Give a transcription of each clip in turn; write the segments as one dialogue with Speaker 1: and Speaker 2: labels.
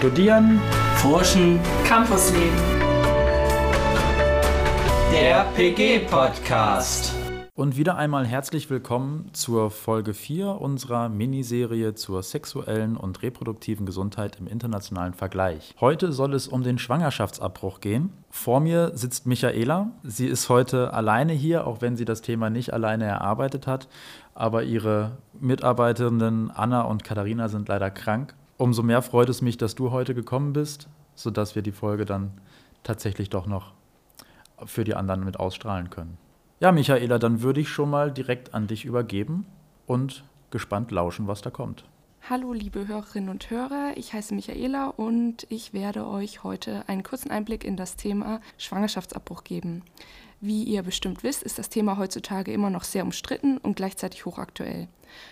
Speaker 1: Studieren,
Speaker 2: Forschen,
Speaker 3: Campusleben.
Speaker 2: Der PG-Podcast.
Speaker 1: Und wieder einmal herzlich willkommen zur Folge 4 unserer Miniserie zur sexuellen und reproduktiven Gesundheit im internationalen Vergleich. Heute soll es um den Schwangerschaftsabbruch gehen. Vor mir sitzt Michaela. Sie ist heute alleine hier, auch wenn sie das Thema nicht alleine erarbeitet hat. Aber ihre Mitarbeiterinnen Anna und Katharina sind leider krank. Umso mehr freut es mich, dass du heute gekommen bist, sodass wir die Folge dann tatsächlich doch noch für die anderen mit ausstrahlen können. Ja, Michaela, dann würde ich schon mal direkt an dich übergeben und gespannt lauschen, was da kommt.
Speaker 3: Hallo liebe Hörerinnen und Hörer, ich heiße Michaela und ich werde euch heute einen kurzen Einblick in das Thema Schwangerschaftsabbruch geben. Wie ihr bestimmt wisst, ist das Thema heutzutage immer noch sehr umstritten und gleichzeitig hochaktuell.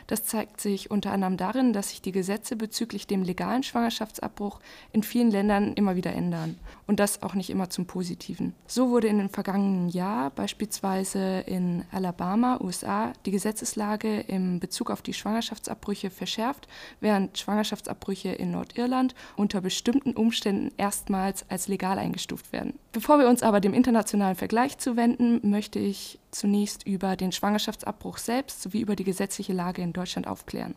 Speaker 3: Das zeigt sich unter anderem darin, dass sich die Gesetze bezüglich dem legalen Schwangerschaftsabbruch in vielen Ländern immer wieder ändern und das auch nicht immer zum Positiven. So wurde in den vergangenen Jahr beispielsweise in Alabama, USA, die Gesetzeslage im Bezug auf die Schwangerschaftsabbrüche verschärft, während Schwangerschaftsabbrüche in Nordirland unter bestimmten Umständen erstmals als legal eingestuft werden. Bevor wir uns aber dem internationalen Vergleich zuwenden, möchte ich zunächst über den Schwangerschaftsabbruch selbst sowie über die gesetzliche Lage in Deutschland aufklären.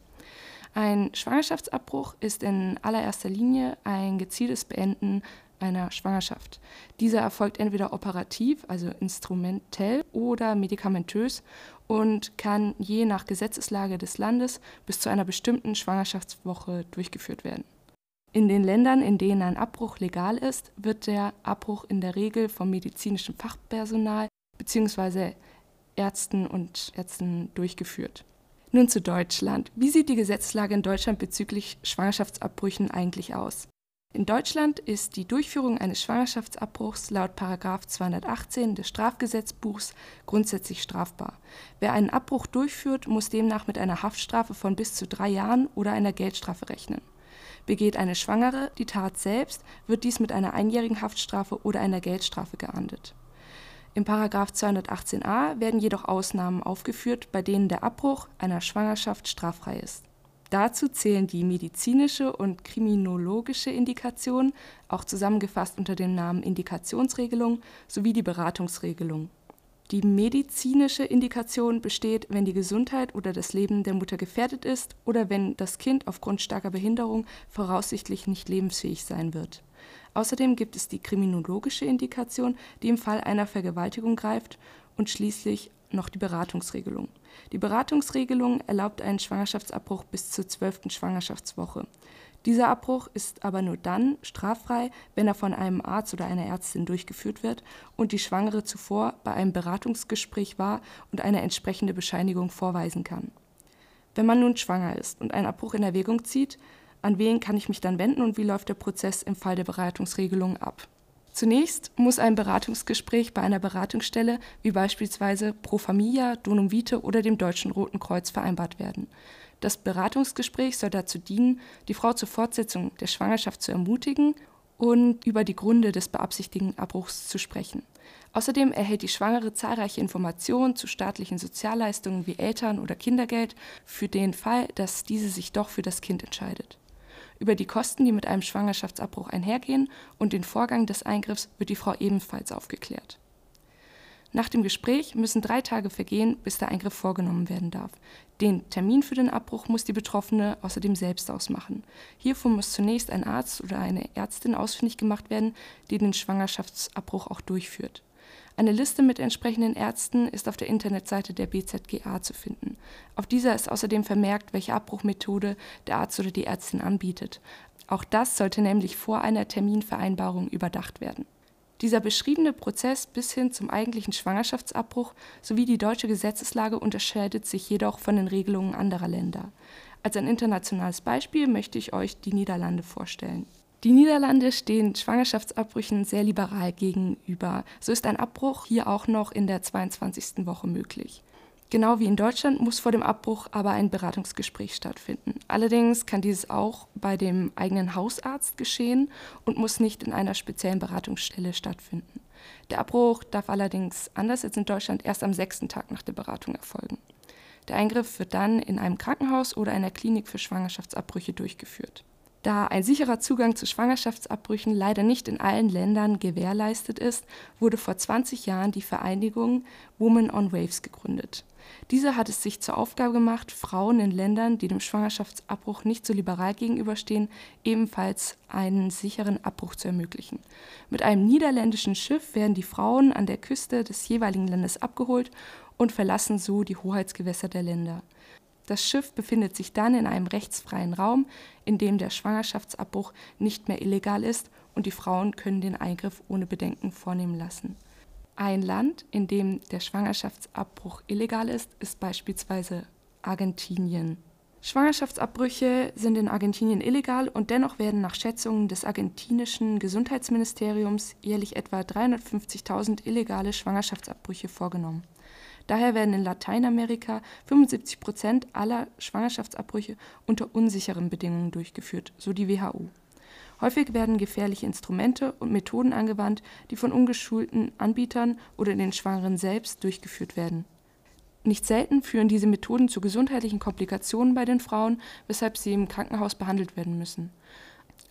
Speaker 3: Ein Schwangerschaftsabbruch ist in allererster Linie ein gezieltes Beenden einer Schwangerschaft. Dieser erfolgt entweder operativ, also instrumentell oder medikamentös und kann je nach Gesetzeslage des Landes bis zu einer bestimmten Schwangerschaftswoche durchgeführt werden. In den Ländern, in denen ein Abbruch legal ist, wird der Abbruch in der Regel vom medizinischen Fachpersonal bzw. Ärzten und Ärzten durchgeführt. Nun zu Deutschland. Wie sieht die Gesetzlage in Deutschland bezüglich Schwangerschaftsabbrüchen eigentlich aus? In Deutschland ist die Durchführung eines Schwangerschaftsabbruchs laut 218 des Strafgesetzbuchs grundsätzlich strafbar. Wer einen Abbruch durchführt, muss demnach mit einer Haftstrafe von bis zu drei Jahren oder einer Geldstrafe rechnen. Begeht eine Schwangere die Tat selbst, wird dies mit einer einjährigen Haftstrafe oder einer Geldstrafe geahndet. Im § 218a werden jedoch Ausnahmen aufgeführt, bei denen der Abbruch einer Schwangerschaft straffrei ist. Dazu zählen die medizinische und kriminologische Indikation, auch zusammengefasst unter dem Namen Indikationsregelung, sowie die Beratungsregelung. Die medizinische Indikation besteht, wenn die Gesundheit oder das Leben der Mutter gefährdet ist oder wenn das Kind aufgrund starker Behinderung voraussichtlich nicht lebensfähig sein wird Außerdem gibt es die kriminologische Indikation, die im Fall einer Vergewaltigung greift, und schließlich noch die Beratungsregelung. Die Beratungsregelung erlaubt einen Schwangerschaftsabbruch bis zur zwölften Schwangerschaftswoche. Dieser Abbruch ist aber nur dann straffrei, wenn er von einem Arzt oder einer Ärztin durchgeführt wird und die Schwangere zuvor bei einem Beratungsgespräch war und eine entsprechende Bescheinigung vorweisen kann. Wenn man nun schwanger ist und einen Abbruch in Erwägung zieht, an wen kann ich mich dann wenden und wie läuft der Prozess im Fall der Beratungsregelung ab? Zunächst muss ein Beratungsgespräch bei einer Beratungsstelle wie beispielsweise Pro Familia, Donum Vitae oder dem Deutschen Roten Kreuz vereinbart werden. Das Beratungsgespräch soll dazu dienen, die Frau zur Fortsetzung der Schwangerschaft zu ermutigen und über die Gründe des beabsichtigten Abbruchs zu sprechen. Außerdem erhält die Schwangere zahlreiche Informationen zu staatlichen Sozialleistungen wie Eltern- oder Kindergeld für den Fall, dass diese sich doch für das Kind entscheidet. Über die Kosten, die mit einem Schwangerschaftsabbruch einhergehen und den Vorgang des Eingriffs wird die Frau ebenfalls aufgeklärt. Nach dem Gespräch müssen drei Tage vergehen, bis der Eingriff vorgenommen werden darf. Den Termin für den Abbruch muss die Betroffene außerdem selbst ausmachen. Hierfür muss zunächst ein Arzt oder eine Ärztin ausfindig gemacht werden, die den Schwangerschaftsabbruch auch durchführt. Eine Liste mit entsprechenden Ärzten ist auf der Internetseite der BZGA zu finden. Auf dieser ist außerdem vermerkt, welche Abbruchmethode der Arzt oder die Ärztin anbietet. Auch das sollte nämlich vor einer Terminvereinbarung überdacht werden. Dieser beschriebene Prozess bis hin zum eigentlichen Schwangerschaftsabbruch sowie die deutsche Gesetzeslage unterscheidet sich jedoch von den Regelungen anderer Länder. Als ein internationales Beispiel möchte ich euch die Niederlande vorstellen. Die Niederlande stehen Schwangerschaftsabbrüchen sehr liberal gegenüber. So ist ein Abbruch hier auch noch in der 22. Woche möglich. Genau wie in Deutschland muss vor dem Abbruch aber ein Beratungsgespräch stattfinden. Allerdings kann dieses auch bei dem eigenen Hausarzt geschehen und muss nicht in einer speziellen Beratungsstelle stattfinden. Der Abbruch darf allerdings anders als in Deutschland erst am sechsten Tag nach der Beratung erfolgen. Der Eingriff wird dann in einem Krankenhaus oder einer Klinik für Schwangerschaftsabbrüche durchgeführt. Da ein sicherer Zugang zu Schwangerschaftsabbrüchen leider nicht in allen Ländern gewährleistet ist, wurde vor 20 Jahren die Vereinigung Women on Waves gegründet. Diese hat es sich zur Aufgabe gemacht, Frauen in Ländern, die dem Schwangerschaftsabbruch nicht so liberal gegenüberstehen, ebenfalls einen sicheren Abbruch zu ermöglichen. Mit einem niederländischen Schiff werden die Frauen an der Küste des jeweiligen Landes abgeholt und verlassen so die Hoheitsgewässer der Länder. Das Schiff befindet sich dann in einem rechtsfreien Raum, in dem der Schwangerschaftsabbruch nicht mehr illegal ist und die Frauen können den Eingriff ohne Bedenken vornehmen lassen. Ein Land, in dem der Schwangerschaftsabbruch illegal ist, ist beispielsweise Argentinien. Schwangerschaftsabbrüche sind in Argentinien illegal und dennoch werden nach Schätzungen des argentinischen Gesundheitsministeriums jährlich etwa 350.000 illegale Schwangerschaftsabbrüche vorgenommen. Daher werden in Lateinamerika 75 Prozent aller Schwangerschaftsabbrüche unter unsicheren Bedingungen durchgeführt, so die WHO. Häufig werden gefährliche Instrumente und Methoden angewandt, die von ungeschulten Anbietern oder den Schwangeren selbst durchgeführt werden. Nicht selten führen diese Methoden zu gesundheitlichen Komplikationen bei den Frauen, weshalb sie im Krankenhaus behandelt werden müssen.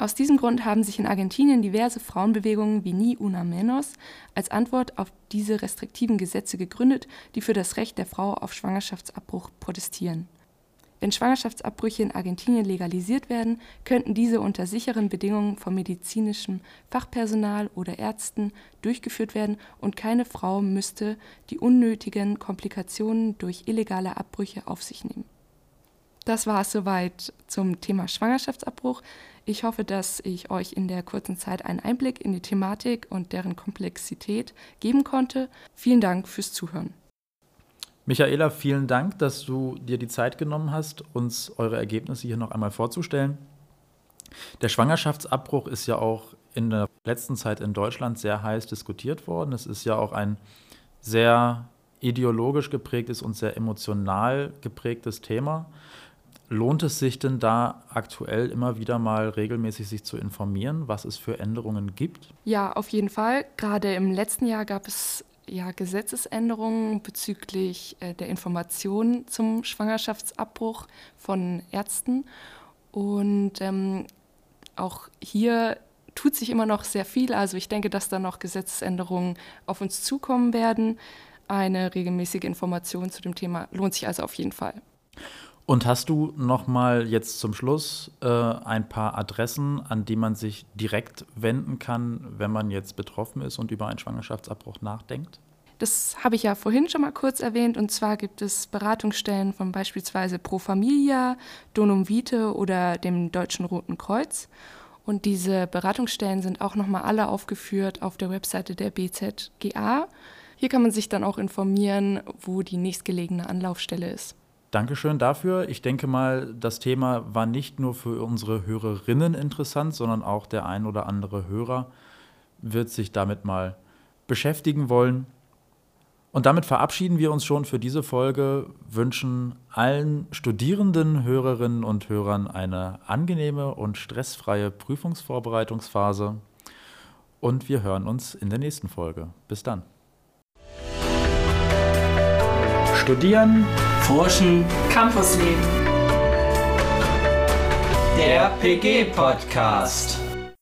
Speaker 3: Aus diesem Grund haben sich in Argentinien diverse Frauenbewegungen wie Ni Una Menos als Antwort auf diese restriktiven Gesetze gegründet, die für das Recht der Frau auf Schwangerschaftsabbruch protestieren. Wenn Schwangerschaftsabbrüche in Argentinien legalisiert werden, könnten diese unter sicheren Bedingungen vom medizinischem Fachpersonal oder Ärzten durchgeführt werden und keine Frau müsste die unnötigen Komplikationen durch illegale Abbrüche auf sich nehmen. Das war es soweit zum Thema Schwangerschaftsabbruch. Ich hoffe, dass ich euch in der kurzen Zeit einen Einblick in die Thematik und deren Komplexität geben konnte. Vielen Dank fürs Zuhören.
Speaker 1: Michaela, vielen Dank, dass du dir die Zeit genommen hast, uns eure Ergebnisse hier noch einmal vorzustellen. Der Schwangerschaftsabbruch ist ja auch in der letzten Zeit in Deutschland sehr heiß diskutiert worden. Es ist ja auch ein sehr ideologisch geprägtes und sehr emotional geprägtes Thema. Lohnt es sich denn da aktuell immer wieder mal regelmäßig sich zu informieren, was es für Änderungen gibt?
Speaker 3: Ja, auf jeden Fall. Gerade im letzten Jahr gab es ja Gesetzesänderungen bezüglich äh, der Information zum Schwangerschaftsabbruch von Ärzten. Und ähm, auch hier tut sich immer noch sehr viel. Also ich denke, dass da noch Gesetzesänderungen auf uns zukommen werden. Eine regelmäßige Information zu dem Thema lohnt sich also auf jeden Fall.
Speaker 1: Und hast du noch mal jetzt zum Schluss äh, ein paar Adressen, an die man sich direkt wenden kann, wenn man jetzt betroffen ist und über einen Schwangerschaftsabbruch nachdenkt?
Speaker 3: Das habe ich ja vorhin schon mal kurz erwähnt. Und zwar gibt es Beratungsstellen von beispielsweise Pro Familia, Donum Vitae oder dem Deutschen Roten Kreuz. Und diese Beratungsstellen sind auch nochmal alle aufgeführt auf der Webseite der BZGA. Hier kann man sich dann auch informieren, wo die nächstgelegene Anlaufstelle ist.
Speaker 1: Dankeschön dafür. Ich denke mal, das Thema war nicht nur für unsere Hörerinnen interessant, sondern auch der ein oder andere Hörer wird sich damit mal beschäftigen wollen. Und damit verabschieden wir uns schon für diese Folge, wünschen allen Studierenden, Hörerinnen und Hörern eine angenehme und stressfreie Prüfungsvorbereitungsphase und wir hören uns in der nächsten Folge. Bis dann.
Speaker 2: Studieren, Forschen, Campusleben. Der PG Podcast.